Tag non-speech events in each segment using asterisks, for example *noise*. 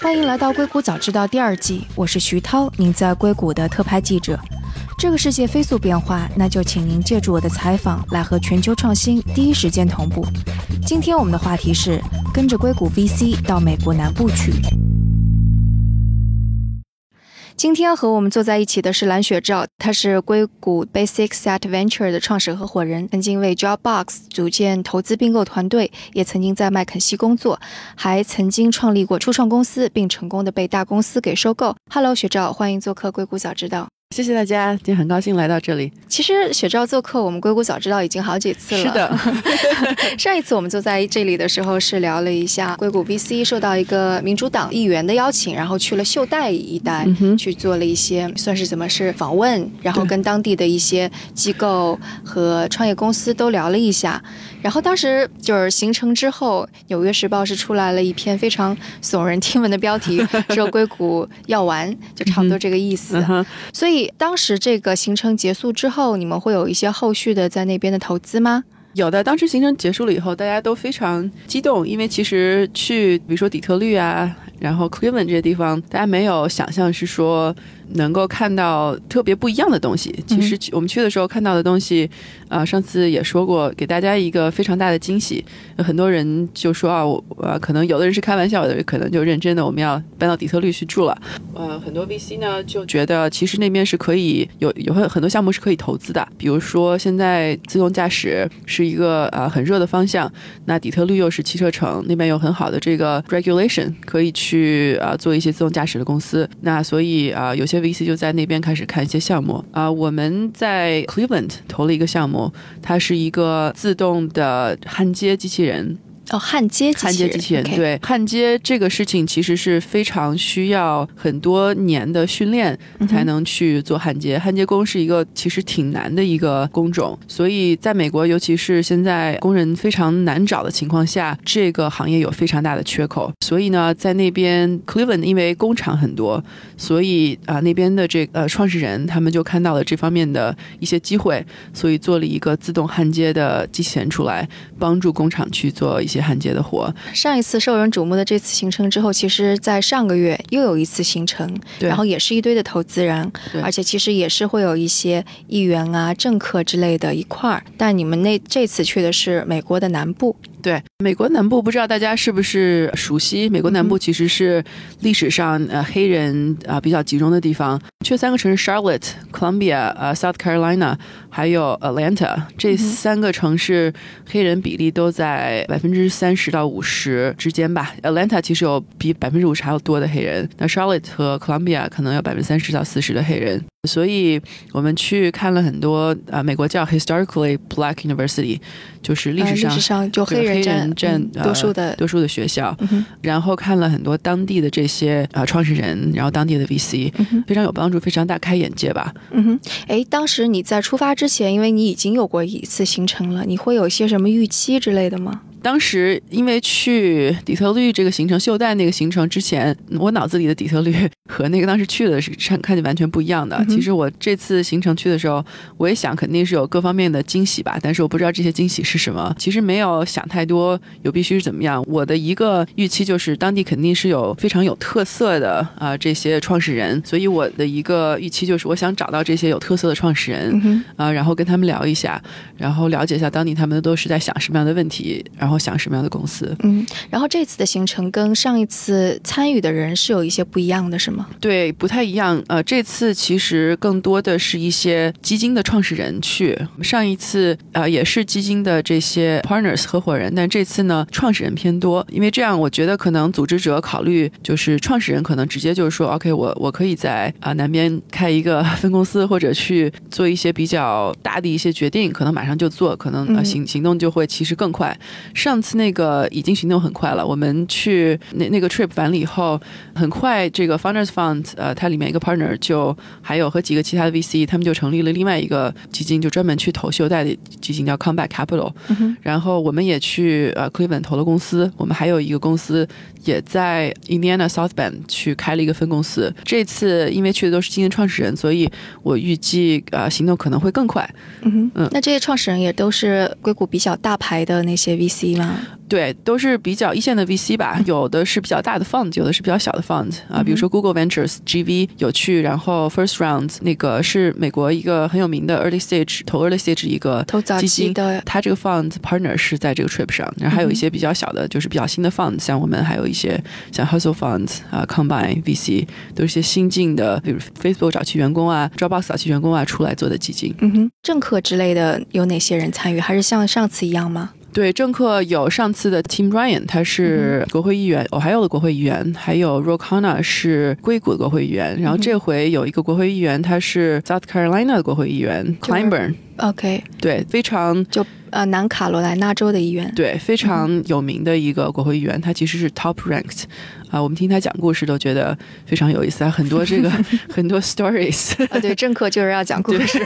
欢迎来到《硅谷早知道》第二季，我是徐涛，您在硅谷的特派记者。这个世界飞速变化，那就请您借助我的采访来和全球创新第一时间同步。今天我们的话题是跟着硅谷 VC 到美国南部去。今天和我们坐在一起的是蓝雪照，他是硅谷 Basics at Venture 的创始合伙人，曾经为 Dropbox 组建投资并购团队，也曾经在麦肯锡工作，还曾经创立过初创公司，并成功的被大公司给收购。Hello，雪照，欢迎做客硅谷早知道。谢谢大家，今天很高兴来到这里。其实雪照做客我们硅谷早知道已经好几次了。是的，*laughs* 上一次我们坐在这里的时候是聊了一下硅谷 VC 受到一个民主党议员的邀请，然后去了秀带一带去做了一些算是怎么是访问，然后跟当地的一些机构和创业公司都聊了一下。然后当时就是行程之后，《纽约时报》是出来了一篇非常耸人听闻的标题，*laughs* 说硅谷要完，就差不多这个意思。所以当时这个行程结束之后，你们会有一些后续的在那边的投资吗？有的，当时行程结束了以后，大家都非常激动，因为其实去比如说底特律啊，然后 Cleveland 这些地方，大家没有想象是说。能够看到特别不一样的东西。其实我们去的时候看到的东西，啊，上次也说过，给大家一个非常大的惊喜。很多人就说啊，我呃，可能有的人是开玩笑，有的人可能就认真的，我们要搬到底特律去住了。呃，很多 VC 呢就觉得，其实那边是可以有有很很多项目是可以投资的。比如说现在自动驾驶是一个呃很热的方向，那底特律又是汽车城，那边有很好的这个 regulation 可以去啊做一些自动驾驶的公司。那所以啊有些。VC 就在那边开始看一些项目啊，我们在 Cleveland 投了一个项目，它是一个自动的焊接机器人。哦，焊接焊接机器人对焊接这个事情其实是非常需要很多年的训练才能去做焊接。焊接工是一个其实挺难的一个工种，所以在美国，尤其是现在工人非常难找的情况下，这个行业有非常大的缺口。所以呢，在那边 Cleveland 因为工厂很多，所以啊那边的这呃创始人他们就看到了这方面的一些机会，所以做了一个自动焊接的机器人出来，帮助工厂去做一些。焊接的活，上一次受人瞩目的这次行程之后，其实，在上个月又有一次行程，然后也是一堆的投资人，而且其实也是会有一些议员啊、政客之类的一块儿。但你们那这次去的是美国的南部。对美国南部，不知道大家是不是熟悉？美国南部其实是历史上呃黑人啊比较集中的地方。去三个城市：Charlotte、Columbia、呃 South Carolina，还有 Atlanta。这三个城市黑人比例都在百分之三十到五十之间吧。Atlanta 其实有比百分之五十还要多的黑人。那 Charlotte 和 Columbia 可能有百分之三十到四十的黑人。所以我们去看了很多啊，美国叫 historically black university，就是历史上历史上就黑人占多数的多数的学校，然后看了很多当地的这些啊创始人，然后当地的 VC，非常有帮助，非常大开眼界吧。嗯哼，哎，当时你在出发之前，因为你已经有过一次行程了，你会有一些什么预期之类的吗？当时因为去底特律这个行程，秀带那个行程之前，我脑子里的底特律 *laughs* 和那个当时去的是看看见完全不一样的。其实我这次行程去的时候，我也想肯定是有各方面的惊喜吧，但是我不知道这些惊喜是什么。其实没有想太多，有必须是怎么样。我的一个预期就是当地肯定是有非常有特色的啊这些创始人，所以我的一个预期就是我想找到这些有特色的创始人啊，然后跟他们聊一下，然后了解一下当地他们都是在想什么样的问题，然后。想什么样的公司？嗯，然后这次的行程跟上一次参与的人是有一些不一样的，是吗？对，不太一样。呃，这次其实更多的是一些基金的创始人去。上一次呃也是基金的这些 partners 合伙人，但这次呢创始人偏多。因为这样，我觉得可能组织者考虑就是创始人可能直接就是说，OK，我我可以在啊南边开一个分公司，或者去做一些比较大的一些决定，可能马上就做，可能呃行行动就会其实更快。上次那个已经行动很快了。我们去那那个 trip 完了以后，很快这个 Founders Fund 呃，它里面一个 partner 就还有和几个其他的 VC，他们就成立了另外一个基金，就专门去投秀带的基金，叫 Comeback Capital。然后我们也去呃 Cleveland 投了公司，我们还有一个公司也在 Indiana South Bend 去开了一个分公司。这次因为去的都是基金创始人，所以我预计呃行动可能会更快。嗯哼，嗯，那这些创始人也都是硅谷比较大牌的那些 VC。吗？对，都是比较一线的 VC 吧，有的是比较大的 fund，有的是比较小的 fund 啊，比如说 Google Ventures GV 有趣，然后 First Round 那个是美国一个很有名的 early stage 投 early stage 一个投早基金期的，它这个 fund partner 是在这个 trip 上，然后还有一些比较小的，就是比较新的 fund，像我们还有一一些像 Hustle Funds 啊、Combine VC，都是一些新进的，比如 Facebook 早期员工啊、Dropbox 早期员工啊出来做的基金。嗯哼，政客之类的有哪些人参与？还是像上次一样吗？对，政客有上次的 Tim Ryan，他是国会议员，哦，还有的国会议员，还有 Ro Khanna 是硅谷的国会议员，然后这回有一个国会议员，他是 South Carolina 的国会议员 Clyburn，OK，对，非常就呃南卡罗来纳州的议员。对非常有名的一个国会议员，他其实是 top ranked 啊，我们听他讲故事都觉得非常有意思啊，很多这个 *laughs* 很多 stories，啊，对，政客就是要讲故事。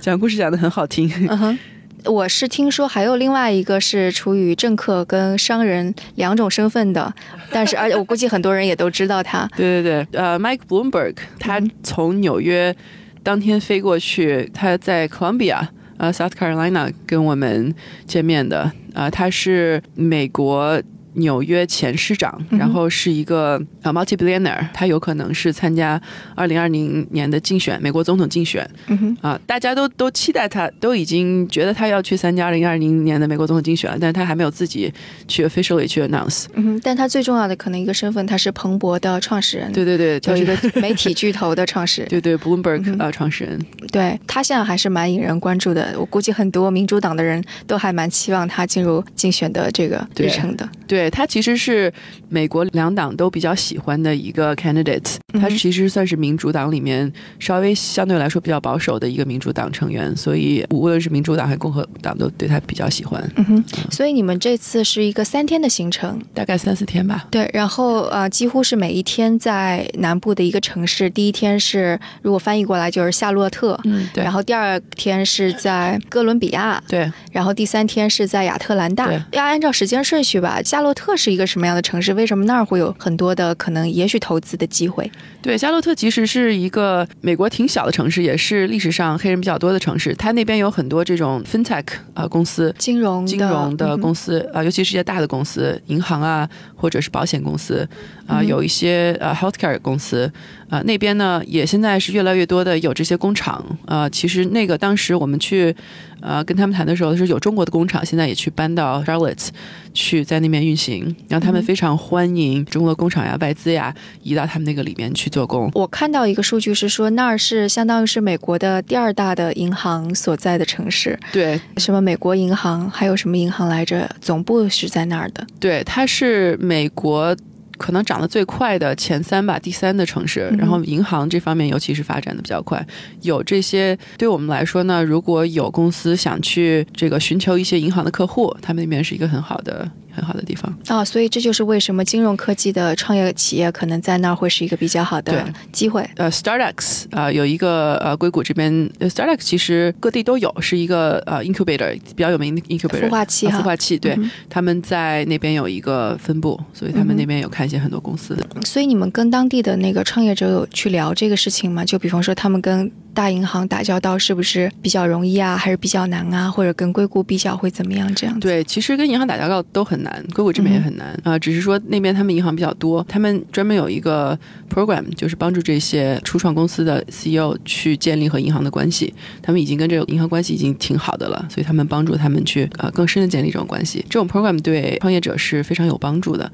讲故事讲的很好听。嗯哼。我是听说还有另外一个是处于政客跟商人两种身份的，但是而且我估计很多人也都知道他。*laughs* 对对对，呃，Mike Bloomberg，他从纽约当天飞过去，他在 Columbia，呃，South Carolina 跟我们见面的，啊、他是美国。纽约前市长，然后是一个呃 multi billionaire，他有可能是参加二零二零年的竞选，美国总统竞选嗯哼，啊、大家都都期待他，都已经觉得他要去参加二零二零年的美国总统竞选了，但是他还没有自己去 officially 去 announce。嗯哼，但他最重要的可能一个身份，他是彭博的创始人，对对对，就是一个 *laughs* 媒体巨头的创始人。对对 Bloomberg 呃创始人，对他现在还是蛮引人关注的，我估计很多民主党的人都还蛮期望他进入竞选的这个对日程的。对他其实是美国两党都比较喜欢的一个 candidate，嗯他其实算是民主党里面稍微相对来说比较保守的一个民主党成员，所以无论是民主党还是共和党都对他比较喜欢。嗯哼，所以你们这次是一个三天的行程，大概三四天吧。对，然后呃，几乎是每一天在南部的一个城市。第一天是如果翻译过来就是夏洛特，嗯，对然后第二天是在哥伦比亚，对，然后第三天是在亚特兰大对。要按照时间顺序吧。夏洛特是一个什么样的城市？为什么那儿会有很多的可能，也许投资的机会？对，夏洛特其实是一个美国挺小的城市，也是历史上黑人比较多的城市。它那边有很多这种 fintech 啊、公司，金融金融的嗯公司啊、尤其是一些大的公司，银行啊，或者是保险公司啊、嗯有一些呃 healthcare 公司啊、那边呢也现在是越来越多的有这些工厂啊、其实那个当时我们去呃跟他们谈的时候是有中国的工厂，现在也去搬到 Charlotte 去在那边运行，然后他们嗯非常欢迎中国工厂呀、外资呀移到他们那个里面去做工。我看到一个数据是说，那儿是相当于是美国的第二大的银行所在的城市，对什么美国银行，还有什么银行来着？总部是在那儿的。对，它是美国可能涨得最快的前三吧，第三的城市。然后银行这方面尤其是发展的比较快。有这些对我们来说呢，如果有公司想去这个寻求一些银行的客户，他们那边是一个很好的很好的地方。啊、所以这就是为什么金融科技的创业企业可能在那儿会是一个比较好的机会。呃，StartX 啊、有一个呃硅谷这边呃 StartX 其实各地都有，是一个呃 incubator 比较有名的 incubator 孵化器哈啊孵化器对、嗯他们在那边有一个分部，所以他们那边有看一些很多公司的。所以你们跟当地的那个创业者有去聊这个事情吗？就比方说他们跟大银行打交道是不是比较容易啊，还是比较难啊？或者跟硅谷比较会怎么样？这样。对，其实跟银行打交道都很难，硅谷这边也很难啊、只是说那边他们银行比较多，他们专门有一个 program，就是帮助这些初创公司的 CEO 去建立和银行的关系。他们已经跟这个银行关系已经挺好的了，所以他们帮助他们去呃更深的建立这种关系。这种 program 对创业者是非常有帮助的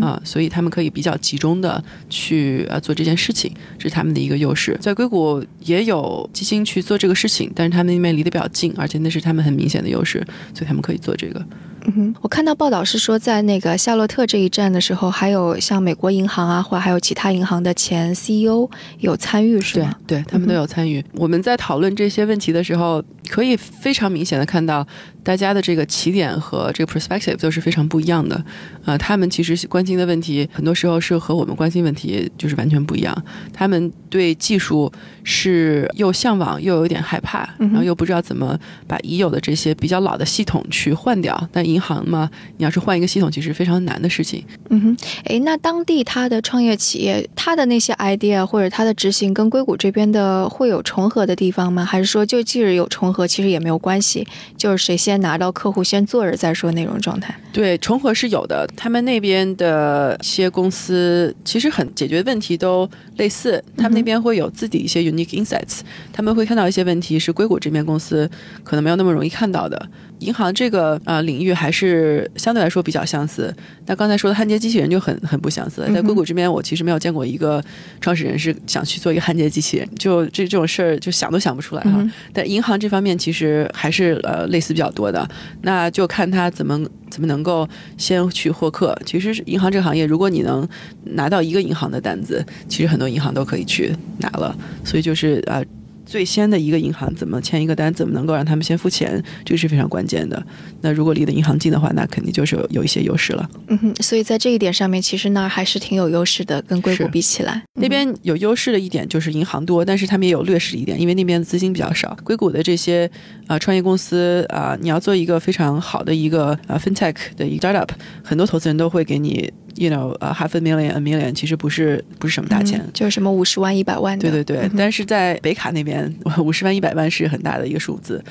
啊、所以他们可以比较集中的去呃做这件事情，这是他们的一个优势。在硅谷也有有基金去做这个事情，但是他们那边离得比较近，而且那是他们很明显的优势，所以他们可以做这个。嗯哼，我看到报道是说，在那个夏洛特这一站的时候，还有像美国银行啊，或者还有其他银行的前 CEO 有参与，是对吗？对，他们都有参与。我们在讨论这些问题的时候，可以非常明显的看到，大家的这个起点和这个 perspective 都是非常不一样的。呃，他们其实关心的问题，很多时候是和我们关心问题就是完全不一样。他们对技术是又向往又有点害怕，嗯然后又不知道怎么把已有的这些比较老的系统去换掉。但银行嘛，你要是换一个系统，其实非常难的事情。嗯哼，哎，那当地他的创业企业，他的那些 idea 或者他的执行跟硅谷这边的会有重合的地方吗？还是说就即使有重合，其实也没有关系，就是谁先拿到客户先做着再说那种状态？对，重合是有的。他们那边的一些公司其实很解决问题都类似，他们那边会有自己一些 unique insights，他们会看到一些问题是硅谷这边公司可能没有那么容易看到的。银行这个呃领域还是相对来说比较相似。那刚才说的焊接机器人就很很不相似。在硅谷这边，我其实没有见过一个创始人是想去做一个焊接机器人，就这这种事儿就想都想不出来哈。但银行这方面其实还是呃类似比较多的。那就看他怎么怎么能够先去获客。其实银行这个行业，如果你能拿到一个银行的单子，其实很多银行都可以去拿了。所以就是啊。最先的一个银行怎么签一个单，怎么能够让他们先付钱，这个是非常关键的。那如果离的银行近的话，那肯定就是有有一些优势了。嗯哼，所以在这一点上面，其实那儿还是挺有优势的，跟硅谷比起来，那边有优势的一点就是银行多，但是他们也有劣势一点，因为那边的资金比较少。硅谷的这些啊创业公司啊，你要做一个非常好的一个啊 fintech 的一个 startup，很多投资人都会给你。You know，呃，half a million a million 其实不是不是什么大钱，就是什么五十万、一百万的。对对对，但是在北卡那边，五十万、一百万是很大的一个数字。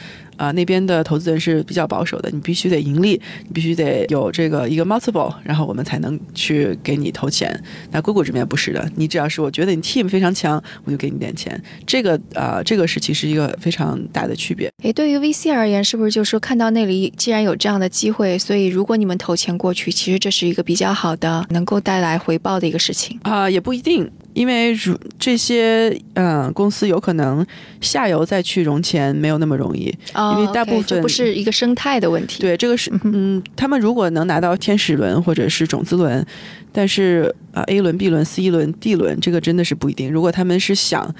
啊，那边的投资人是比较保守的，你必须得盈利，你必须得有这个一个 multiple，然后我们才能去给你投钱。那硅谷这边不是的，你只要是我觉得你 team 非常强，我就给你点钱。这个啊，这个是其实一个非常大的区别。诶，对于 VC 而言，是不是就说看到那里既然有这样的机会，所以如果你们投钱过去，其实这是一个比较好的，能够带来回报的一个事情啊，也不一定。因为如这些嗯公司有可能下游再去融钱没有那么容易，因为大部分不是一个生态的问题。对，这个是嗯，他们如果能拿到天使轮或者是种子轮，但是啊 A 轮、B 轮、C 轮、D 轮，这个真的是不一定。如果他们是想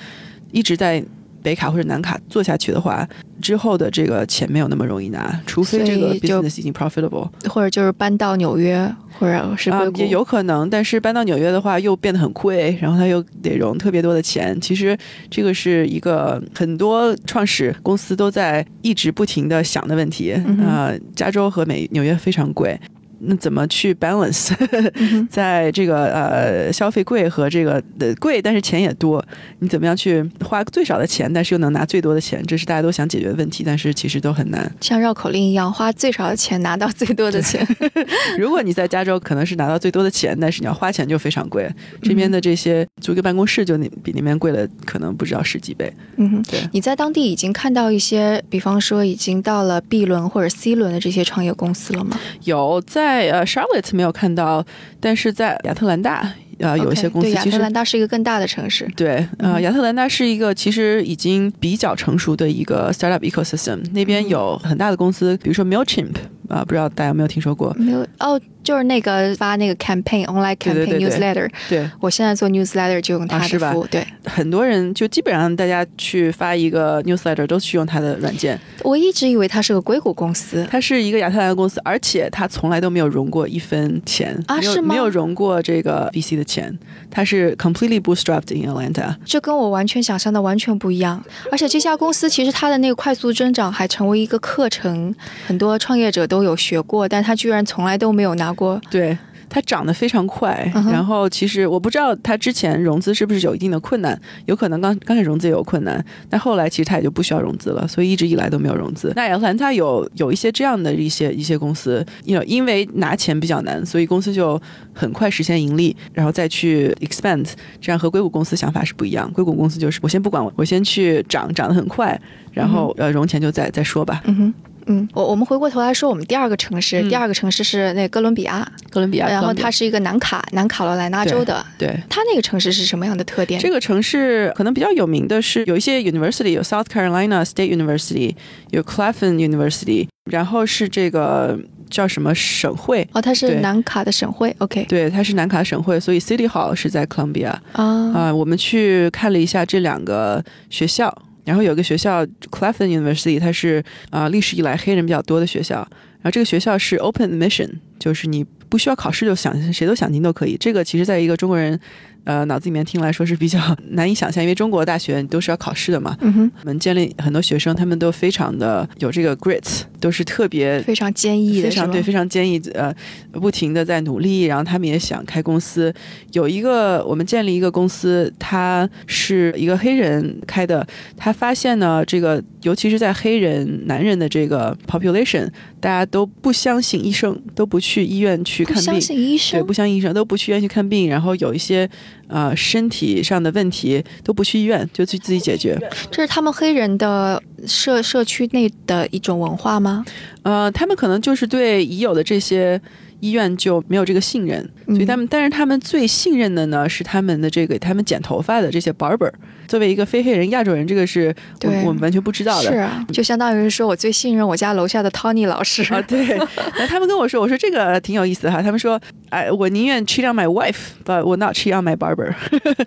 一直在。北卡或者南卡做下去的话，之后的这个钱没有那么容易拿，除非这个 business 已经 profitable，或者就是搬到纽约或者是硅谷也有可能。但是搬到纽约的话又变得很贵，然后他又得融特别多的钱。其实这个是一个很多创始公司都在一直不停的想的问题啊。加州和美纽约非常贵。那怎么去 balance，*laughs* 在这个呃消费贵和这个的贵，但是钱也多，你怎么样去花最少的钱，但是又能拿最多的钱？这是大家都想解决的问题，但是其实都很难。像绕口令一样，花最少的钱拿到最多的钱。*laughs* 如果你在加州，可能是拿到最多的钱，但是你要花钱就非常贵。这边的这些租个办公室就那比那边贵了，可能不知道十几倍。嗯哼，对。你在当地已经看到一些，比方说已经到了 B 轮或者 C 轮的这些创业公司了吗？有在。在呃，Charlotte 没有看到，但是在亚特兰大，呃，有一些公司。亚特兰大是一个更大的城市。对，呃，亚特兰大是一个其实已经比较成熟的一个 startup ecosystem，那边有很大的公司，比如说 Mailchimp，啊，不知道大家有没有听说过？没有哦。就是那个发那个 campaign online campaign newsletter，对，我现在做 newsletter 就用它的服务，对，*laughs* 很多人就基本上大家去发一个 newsletter 都去用它的软件。我一直以为它是个硅谷公司，它是一个亚特兰大公司，而且它从来都没有融过一分钱啊，是吗？没有融过这个 VC 的钱，它是 completely bootstrapped in Atlanta。这跟我完全想象的完全不一样，而且这家公司其实它的那个快速增长还成为一个课程，很多创业者都有学过，但他居然从来都没有拿过对。它涨得非常快，然后其实我不知道它之前融资是不是有一定的困难，有可能刚刚开始融资也有困难，但后来其实它也就不需要融资了，所以一直以来都没有融资。那亚特兰大有有一些这样的一些一些公司，因为因为拿钱比较难，所以公司就很快实现盈利，然后再去 expand，这样和硅谷公司想法是不一样。硅谷公司就是我先不管我，我先去涨，涨得很快，然后呃融钱就再再说吧。嗯哼。嗯，我我们回过头来说，我们第二个城市，第二个城市是那哥伦比亚，哥伦比亚，然后它是一个南卡南卡罗来纳州的，对，它那个城市是什么样的特点？这个城市可能比较有名的是有一些 university，有 South Carolina State University，有 Claflin University，然后是这个叫什么省会？哦，它是南卡的省会，OK，对，它是南卡省会，所以 City Hall 是在 Columbia 啊啊，我们去看了一下这两个学校。然后有个学校 Claflin University，它是啊历史以来黑人比较多的学校。然后这个学校是 Open Mission，就是你不需要考试就想谁都想进都可以。这个其实在一个中国人。呃，脑子里面听来说是比较 *laughs* 难以想象，因为中国大学都是要考试的嘛。嗯哼，我们建立很多学生，他们都非常的有这个 grit，都是特别非常坚毅的，非常对，非常坚毅，呃，不停的在努力。然后他们也想开公司。有一个我们建立一个公司，他是一个黑人开的。他发现呢，这个尤其是在黑人男人的这个 population，大家都不相信医生，都不去医院去看病。不相信医生，对，不相信医生，都不去医院去看病。然后有一些。呃，身体上的问题都不去医院，就去自己解决。这是他们黑人的社社区内的一种文化吗？呃，他们可能就是对已有的这些。医院就没有这个信任，所以他们，但是他们最信任的呢是他们的这个他们剪头发的这些 barber。作为一个非黑人亚洲人，这个是我我们完全不知道的。是啊，就相当于说我最信任我家楼下的 Tony 老师啊。*laughs* 对，那他们跟我说，我说这个挺有意思哈。他们说，哎，我宁愿 cheat on my wife，but 我 not cheat on my barber。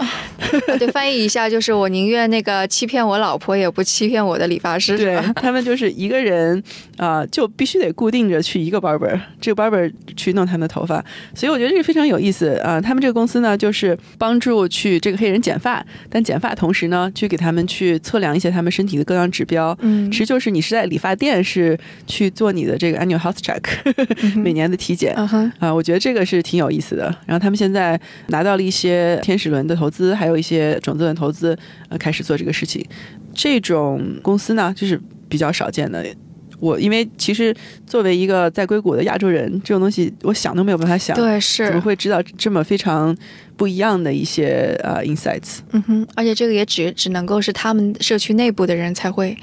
*laughs* 对，翻译一下就是我宁愿那个欺骗我老婆，也不欺骗我的理发师。对他们就是一个人啊，就必须得固定着去一个 barber，这个 barber。去弄他们的头发，所以我觉得这个非常有意思啊！他们这个公司呢，就是帮助去这个黑人剪发，但剪发同时呢，去给他们去测量一些他们身体的各项指标。嗯，其实就是你是在理发店是去做你的这个 annual health check，*laughs* 每年的体检啊。我觉得这个是挺有意思的。然后他们现在拿到了一些天使轮的投资，还有一些种子轮投资，呃，开始做这个事情。这种公司呢，就是比较少见的。我因为其实作为一个在硅谷的亚洲人，这种东西我想都没有办法想，对，是怎么会知道这么非常不一样的一些呃 insights？嗯哼，而且这个也只只能够是他们社区内部的人才会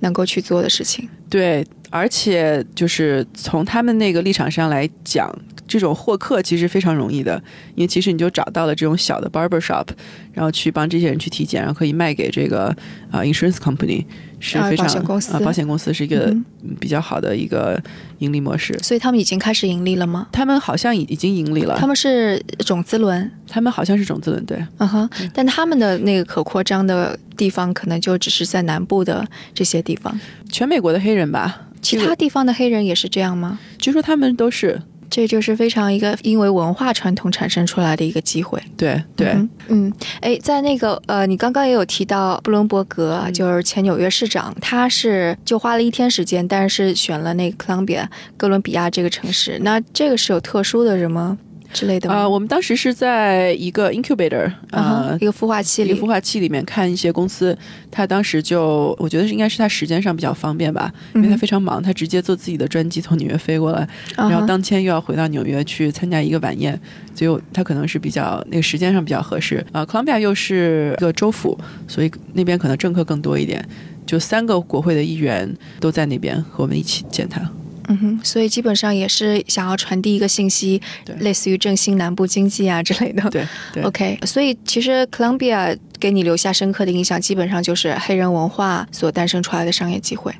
能够去做的事情。对，而且就是从他们那个立场上来讲，这种获客其实非常容易的，因为其实你就找到了这种小的 barber shop，然后去帮这些人去体检，然后可以卖给这个啊 insurance company。是非常啊，保险公司是一个比较好的一个盈利模式，所以他们已经开始盈利了吗？他们好像已已经盈利了。他们是种子轮，他们好像是种子轮，对，嗯哼。但他们的那个可扩张的地方，可能就只是在南部的这些地方。全美国的黑人吧，其他地方的黑人也是这样吗？据说他们都是。这就是非常一个因为文化传统产生出来的一个机会。对对，嗯，哎，在那个呃，你刚刚也有提到布伦伯格，就是前纽约市长，他是就花了一天时间，但是选了那个克朗比亚哥伦比亚这个城市。那这个是有特殊的什么？之类的啊，我们当时是在一个 incubator 啊，一个孵化器里，一个孵化器里面看一些公司。他当时就，我觉得是应该是他时间上比较方便吧，因为他非常忙，他直接坐自己的专机从纽约飞过来，然后当天又要回到纽约去参加一个晚宴，所以他可能是比较那个时间上比较合适啊。克朗比亚又是一个州府，所以那边可能政客更多一点，就三个国会的议员都在那边和我们一起见他。嗯哼，所以基本上也是想要传递一个信息，类似于振兴南部经济啊之类的。对，OK。所以其实 Columbia 给你留下深刻的印象，基本上就是黑人文化所诞生出来的商业机会。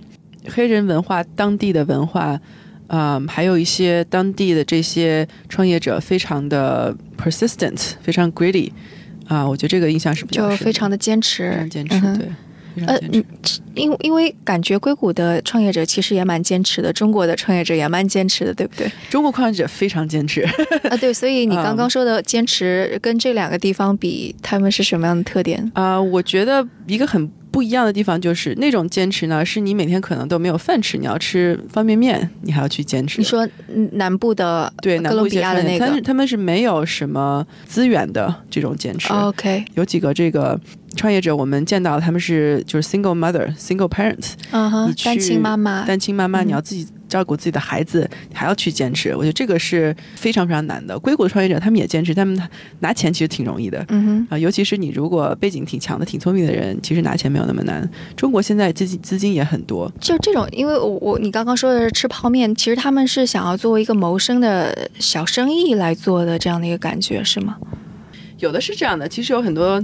黑人文化、当地的文化，啊，还有一些当地的这些创业者，非常的 persistent，非常 greedy。啊，我觉得这个印象是比较就非常的坚持，坚持，对。呃，嗯，因因为感觉硅谷的创业者其实也蛮坚持的，中国的创业者也蛮坚持的，对不对？中国创业者非常坚持 *laughs* 啊，对，所以你刚刚说的坚持跟这两个地方比，他们是什么样的特点啊？我觉得一个很不一样的地方就是那种坚持呢，是你每天可能都没有饭吃，你要吃方便面，你还要去坚持。你说南部的对哥伦比亚的那个，他他们是没有什么资源的这种坚持。OK，有几个这个。创业者，我们见到他们是就是 single mother, single parents，单亲妈妈，单亲妈妈，你要自己照顾自己的孩子，还要去坚持，我觉得这个是非常非常难的。硅谷的创业者他们也坚持，他们拿钱其实挺容易的，嗯哼，啊，尤其是你如果背景挺强的、挺聪明的人，其实拿钱没有那么难。中国现在资金资金也很多，就这种，因为我我你刚刚说的是吃泡面，其实他们是想要作为一个谋生的小生意来做的这样的一个感觉，是吗？有的是这样的，其实有很多。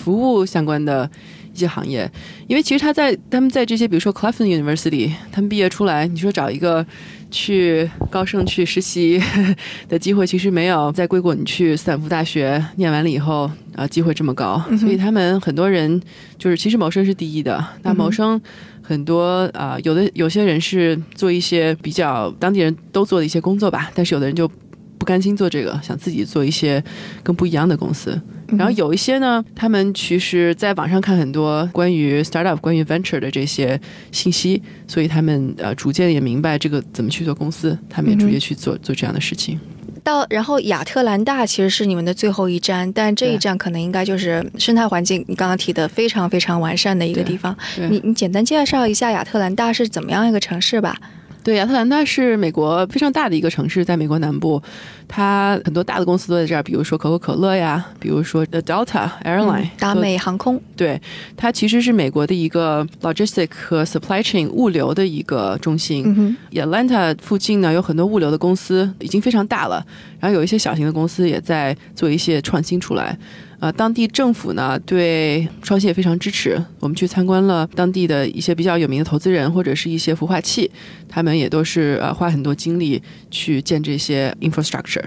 服务相关的一计行业，因为其实他在他们在这些，比如说 Cleveland University，他们毕业出来，你说找一个去高盛去实习 *laughs* 的机会，其实没有在硅谷你去斯坦福大学念完了以后啊，机会这么高，所以他们很多人就是其实谋生是第一的，那谋生。很多啊，有的有些人是做一些比较当地人都做的一些工作吧，但是有的人就不甘心做这个，想自己做一些更不一样的公司。然后有一些呢，他们其实在网上看很多关于 startup、关于 venture 的这些信息，所以他们呃逐渐也明白这个怎么去做公司，他们也逐渐去做做这样的事情。到然后亚特兰大其实是你们的最后一站，但这一站可能应该就是生态环境，你刚刚提的非常非常完善的一个地方。你你简单介绍一下亚特兰大是怎么样一个城市吧？对，亚特兰大是美国非常大的一个城市，在美国南部，它很多大的公司都在这儿，比如说可口可乐呀，比如说 Delta Airline，达美航空。对，它其实是美国的一个 logistic 和 supply chain 物流的一个中心。Atlanta 附近呢有很多物流的公司，已经非常大了，然后有一些小型的公司也在做一些创新出来。呃，当地政府呢对创新也非常支持。我们去参观了当地的一些比较有名的投资人或者是一些孵化器，他们也都是呃花很多精力去建这些 infrastructure。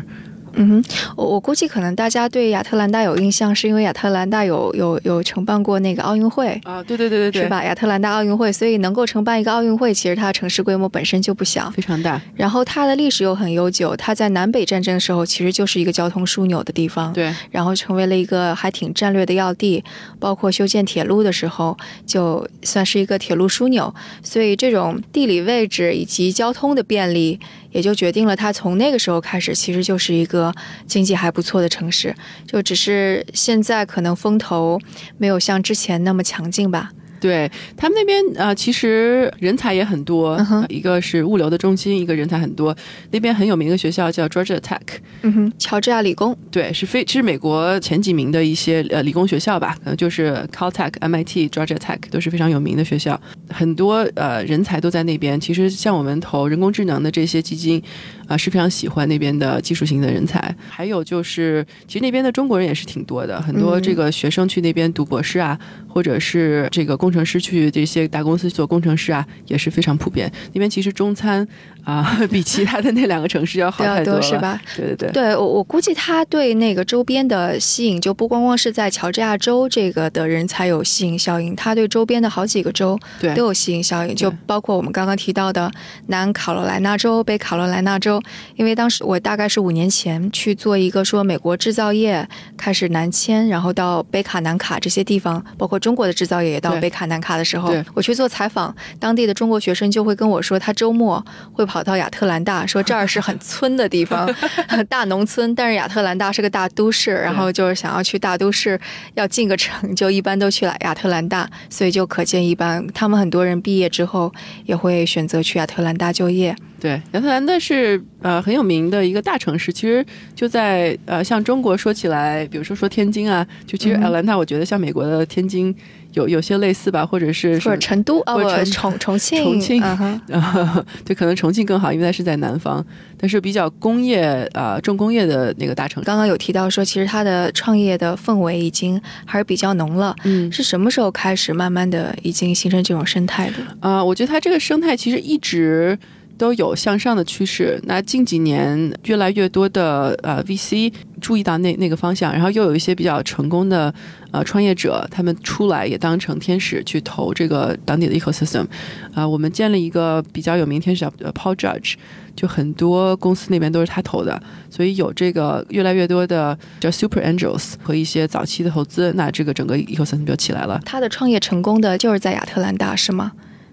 嗯哼，我我估计可能大家对亚特兰大有印象，是因为亚特兰大有有有承办过那个奥运会啊，对对对对对，是吧？亚特兰大奥运会，所以能够承办一个奥运会，其实它的城市规模本身就不小，非常大。然后它的历史又很悠久，它在南北战争的时候其实就是一个交通枢纽的地方，对。然后成为了一个还挺战略的要地，包括修建铁路的时候，就算是一个铁路枢纽。所以这种地理位置以及交通的便利。也就决定了，它从那个时候开始，其实就是一个经济还不错的城市，就只是现在可能风头没有像之前那么强劲吧。对他们那边啊，其实人才也很多，一个是物流的中心，一个人才很多。那边很有名的学校叫 Georgia Tech，嗯哼，乔治亚理工。对，是非，是美国前几名的一些呃理工学校吧，可能就是 Caltech、MIT、Georgia Tech 都是非常有名的学校，很多呃人才都在那边。其实像我们投人工智能的这些基金啊，是非常喜欢那边的技术型的人才。还有就是，其实那边的中国人也是挺多的，很多这个学生去那边读博士啊，或者是这个工。程师去这些大公司做工程师啊，也是非常普遍。那边其实中餐啊，*laughs* 比其他的那两个城市要好太多，是吧？对对对，对我我估计他对那个周边的吸引，就不光光是在乔治亚州这个的人才有吸引效应，他对周边的好几个州都有吸引效应，就包括我们刚刚提到的南卡罗来纳州、北卡罗来纳州。因为当时我大概是五年前去做一个说美国制造业开始南迁，然后到北卡、南卡这些地方，包括中国的制造业也到北卡。南卡的时候，我去做采访，当地的中国学生就会跟我说，他周末会跑到亚特兰大，说这儿是很村的地方，*laughs* 大农村，但是亚特兰大是个大都市，然后就是想要去大都市，要进个城，就一般都去了亚特兰大，所以就可见一般，他们很多人毕业之后也会选择去亚特兰大就业。对，亚特兰大是呃很有名的一个大城市，其实就在呃像中国说起来，比如说说天津啊，就其实亚特兰大，我觉得像美国的天津有有些类似吧，或者是或者成都或者重重庆重庆，*laughs* 对，可能重庆更好，因为它是在南方，但是比较工业啊重工业的那个大城市。刚刚有提到说，其实它的创业的氛围已经还是比较浓了，嗯，是什么时候开始慢慢的已经形成这种生态的？啊，我觉得它这个生态其实一直。都有向上的趋势。那近几年，越来越多的呃 VC 注意到那那个方向，然后又有一些比较成功的呃创业者，他们出来也当成天使去投这个当地的 ecosystem。啊，我们建了一个比较有名天使叫 Paul Judge，就很多公司那边都是他投的，所以有这个越来越多的叫 Super Angels 和一些早期的投资，那这个整个 ecosystem 就起来了。他的创业成功的就是在亚特兰大，是吗？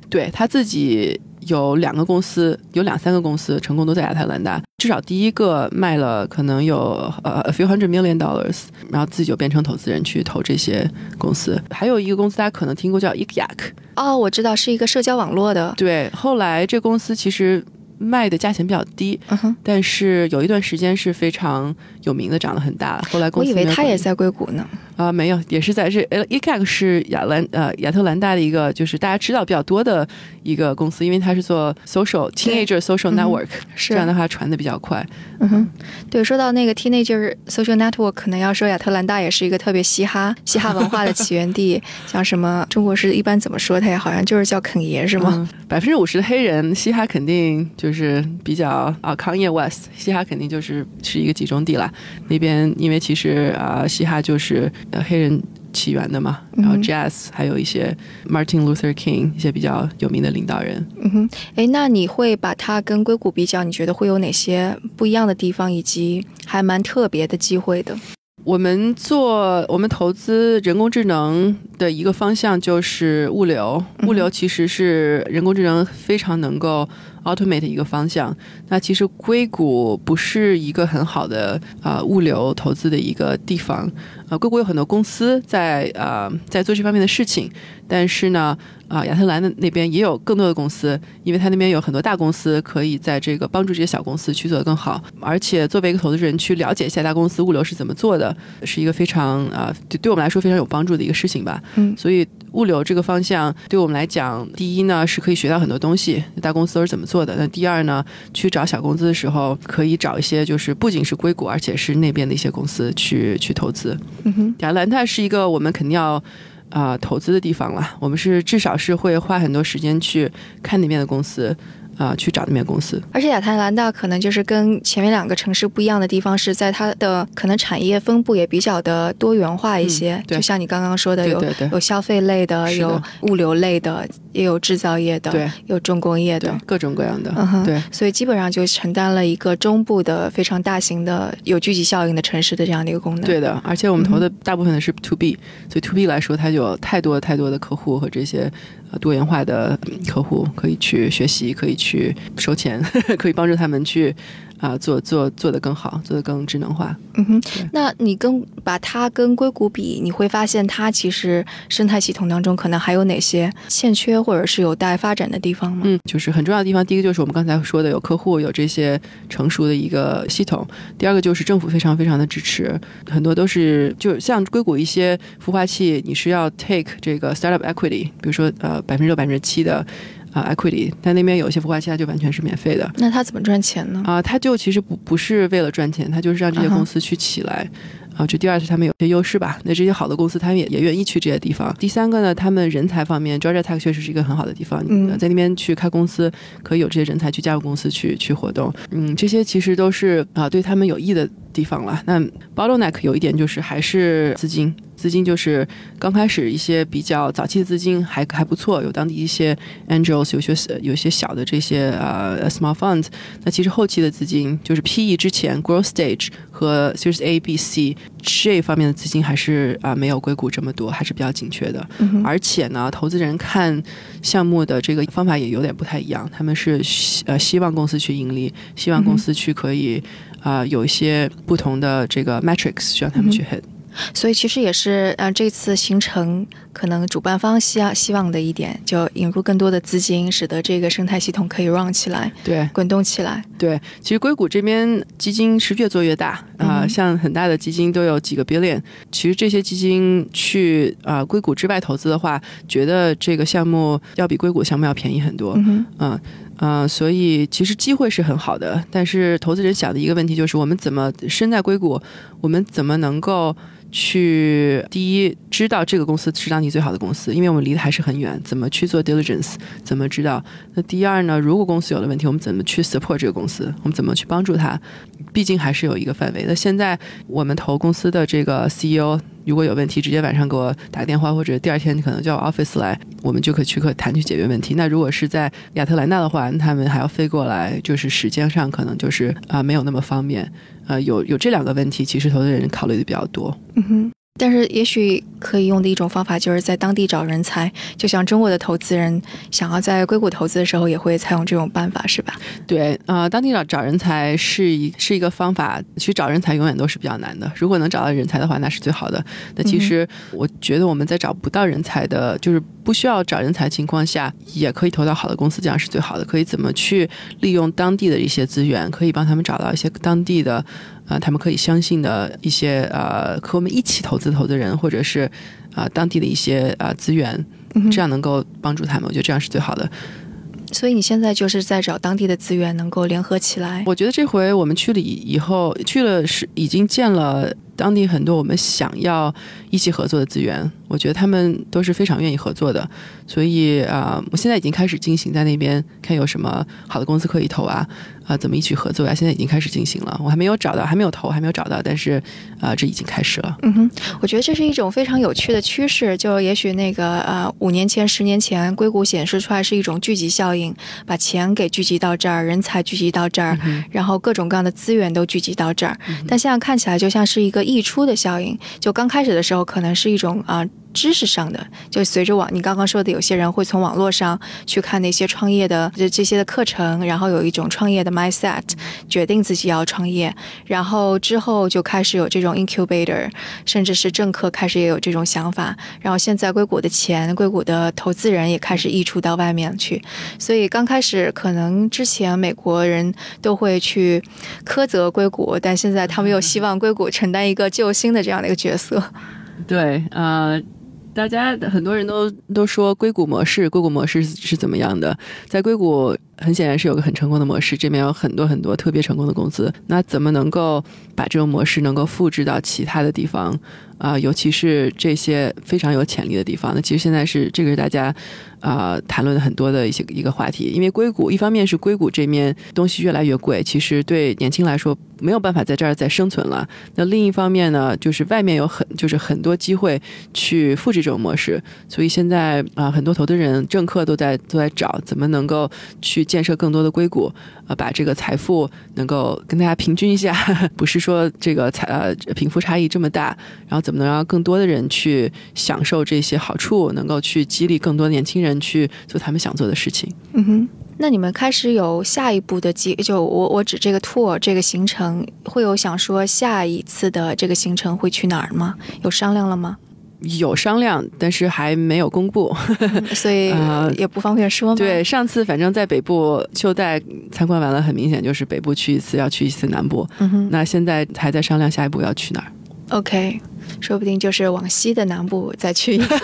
对他自己。有两个公司，有两三个公司成功都在亚特兰大，至少第一个卖了可能有呃 a few hundred million dollars，然后自己就变成投资人去投这些公司。还有一个公司大家可能听过叫 Yak，哦，我知道是一个社交网络的。对，后来这公司其实。卖的价钱比较低，但是有一段时间是非常有名的，涨得很大。后来公司我以为他也在硅谷呢。啊，没有，也是在这 e c a g 是亚兰呃亚特兰大的一个，就是大家知道比较多的一个公司，因为它是做 social teenager social network，是。这样的话传的比较快。嗯哼，对，说到那个 teenager social network，可能要说亚特兰大也是一个特别嘻哈嘻哈文化的起源地，*laughs* 像什么中国是一般怎么说，它也好像就是叫肯爷是吗？百分之五十的黑人嘻哈肯定就是比较啊康业 West 嘻哈肯定就是是一个集中地了，那边因为其实啊嘻哈就是呃黑人。起源的嘛，然后 Jazz 还有一些 Martin Luther King 一些比较有名的领导人。嗯哼，哎，那你会把它跟硅谷比较？你觉得会有哪些不一样的地方，以及还蛮特别的机会的？我们做我们投资人工智能的一个方向就是物流，物流其实是人工智能非常能够 automate 一个方向。那其实硅谷不是一个很好的啊物流投资的一个地方。呃，硅谷有很多公司在呃在做这方面的事情，但是呢，啊亚特兰的那边也有更多的公司，因为它那边有很多大公司可以在这个帮助这些小公司去做得更好。而且作为一个投资人去了解一下大公司物流是怎么做的，是一个非常啊对对我们来说非常有帮助的一个事情吧。嗯，所以物流这个方向对我们来讲，第一呢是可以学到很多东西，大公司都是怎么做的。那第二呢，去找小公司的时候，可以找一些就是不仅是硅谷，而且是那边的一些公司去去投资。嗯哼，亚特兰大是一个我们肯定要啊、投资的地方了。我们是至少是会花很多时间去看那边的公司。啊、去找那边公司，而且亚特兰大可能就是跟前面两个城市不一样的地方，是在它的可能产业分布也比较的多元化一些。嗯对就像你刚刚说的，有有消费类的，的有物流类的，也有制造业的，对有重工业的。各种各样的，嗯哼对所以基本上就承担了一个中部的非常大型的有聚集效应的城市的这样的一个功能。对的。而且我们投的大部分的是 to B，、所以 to B 来说，它就有太多太多的客户和这些呃多元化的嗯客户可以去学习，可以去收钱，*laughs* 可以帮助他们去啊、做做做得更好，做得更智能化。嗯哼，那你跟把它跟硅谷比，你会发现它其实生态系统当中可能还有哪些欠缺或者是有待发展的地方吗？嗯，就是很重要的地方，第一个就是我们刚才说的有客户有这些成熟的一个系统，第二个就是政府非常非常的支持，很多都是就像硅谷一些孵化器，你是要 take 这个 startup equity，比如说呃百分之六百分之七的啊、equity，但那边有一些孵化器它就完全是免费的。那它怎么赚钱呢？啊、它就其实不不是为了赚钱，它就是让这些公司去起来。啊，这第二是他们有些优势吧。那这些好的公司，他们也也愿意去这些地方。第三个呢，他们人才方面，Georgia Tech 确实是一个很好的地方。嗯呃在那边去开公司，可以有这些人才去加入公司去去活动。嗯，这些其实都是啊、对他们有益的地方了。那 bottleneck 有一点就是还是资金。资金就是刚开始一些比较早期的资金还还不错，有当地一些 angels，有些有些小的这些呃 small funds，那其实后期的资金就是 PE 之前 growth stage 和 Series A、B、C 这方面的资金还是啊、没有硅谷这么多，还是比较紧缺的。嗯而且呢，投资人看项目的这个方法也有点不太一样，他们是希呃希望公司去盈利，希望公司去可以啊、有一些不同的这个 metrics 需要他们去 hit。所以其实也是呃这次行程可能主办方希望希望的一点，就引入更多的资金，使得这个生态系统可以 run 起来、对滚动起来。对，其实硅谷这边基金是越做越大啊、嗯像很大的基金都有几个 billion。其实这些基金去啊、硅谷之外投资的话，觉得这个项目要比硅谷项目要便宜很多。嗯哼，嗯嗯、所以其实机会是很好的，但是投资人想的一个问题就是，我们怎么身在硅谷，我们怎么能够去第一知道这个公司是当地最好的公司，因为我们离得还是很远，怎么去做 diligence，怎么知道？那第二呢，如果公司有了问题，我们怎么去 support 这个公司？我们怎么去帮助他？毕竟还是有一个范围。那现在我们投公司的这个 CEO 如果有问题，直接晚上给我打电话，或者第二天可能叫 office 来，我们就可以去可谈去解决问题。那如果是在亚特兰大的话，他们还要飞过来，就是时间上可能就是啊、没有那么方便。呃，有有这两个问题，其实投资人考虑的比较多。嗯哼。但是，也许可以用的一种方法，就是在当地找人才。就像中国的投资人想要在硅谷投资的时候，也会采用这种办法，是吧？对，呃，当地找找人才是一是一个方法，其实找人才永远都是比较难的。如果能找到人才的话，那是最好的。那其实我觉得我们在找不到人才的，就是不需要找人才情况下，也可以投到好的公司，这样是最好的。可以怎么去利用当地的一些资源，可以帮他们找到一些当地的啊，他们可以相信的一些呃，和我们一起投资投资人，或者是啊当地的一些啊资源，这样能够帮助他们。我觉得这样是最好的。所以你现在就是在找当地的资源，能够联合起来。我觉得这回我们去了以以后，去了是已经建了当地很多我们想要一起合作的资源。我觉得他们都是非常愿意合作的。所以啊，我现在已经开始进行在那边看有什么好的公司可以投啊，啊，怎么一起合作呀？现在已经开始进行了，我还没有找到，还没有投，还没有找到，但是啊，这已经开始了。嗯哼，我觉得这是一种非常有趣的趋势，就也许那个呃，五年前、十年前，硅谷显示出来是一种聚集效应，把钱给聚集到这儿，人才聚集到这儿，然后各种各样的资源都聚集到这儿，但现在看起来就像是一个溢出的效应。就刚开始的时候，可能是一种啊。知识上的，就随着网，你刚刚说的，有些人会从网络上去看那些创业的这这些的课程，然后有一种创业的 mindset，决定自己要创业，然后之后就开始有这种 incubator，甚至是政客开始也有这种想法，然后现在硅谷的钱，硅谷的投资人也开始溢出到外面去，所以刚开始可能之前美国人都会去苛责硅谷，但现在他们又希望硅谷承担一个救星的这样的一个角色。对，呃。大家很多人都都说硅谷模式，硅谷模式是怎么样的？在硅谷，很显然是有个很成功的模式，这边有很多很多特别成功的公司。那怎么能够把这种模式能够复制到其他的地方？啊，尤其是这些非常有潜力的地方。那其实现在是这个是大家啊谈论的很多的一些一个话题。因为硅谷一方面是硅谷这面东西越来越贵，其实对年轻来说没有办法在这儿再生存了。那另一方面呢，就是外面有很就是很多机会去复制这种模式。所以现在啊，很多投资人、政客都在都在找怎么能够去建设更多的硅谷，呃，把这个财富能够跟大家平均一下，*laughs* 不是说这个财呃贫富差异这么大，然后。怎么能让更多的人去享受这些好处？能够去激励更多年轻人去做他们想做的事情。嗯哼，那你们开始有下一步的计？就我我指这个 tour 这个行程，会有想说下一次的这个行程会去哪儿吗？有商量了吗？有商量，但是还没有公布，所以 *laughs* 也不方便说。对，上次反正在北部秋代参观完了，很明显就是北部去一次，要去一次南部。嗯哼，那现在还在商量下一步要去哪儿。OK。说不定就是往西的南部再去一次。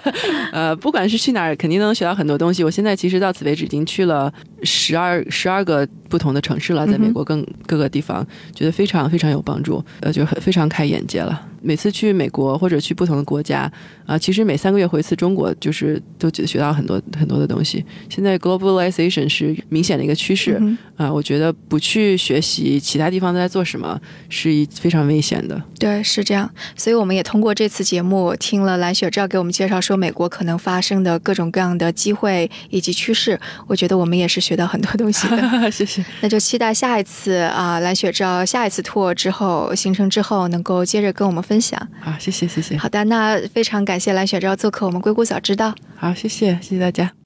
*laughs* 呃，不管是去哪儿，肯定能学到很多东西。我现在其实到此为止已经去了十二十二个不同的城市了，在美国更各个地方，觉得非常非常有帮助，呃，就很非常开眼界了。每次去美国或者去不同的国家啊，其实每三个月回一次中国，就是都觉得学到很多很多的东西。现在 globalization 是明显的一个趋势啊，我觉得不去学习其他地方都在做什么，是一非常危险的。对，是这样。所以我们也通过这次节目听了蓝雪照给我们介绍说美国可能发生的各种各样的机会以及趋势，我觉得我们也是学到很多东西的。*laughs* 谢谢。*laughs* 那就期待下一次啊，蓝雪照下一次 tour 之后行程之后能够接着跟我们分享。好，谢谢谢谢。好的，那非常感谢蓝雪照做客我们硅谷早知道。好，谢谢谢谢大家。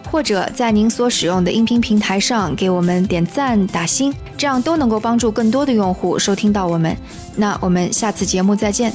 或者在您所使用的音频平台上给我们点赞打星，这样都能够帮助更多的用户收听到我们。那我们下次节目再见。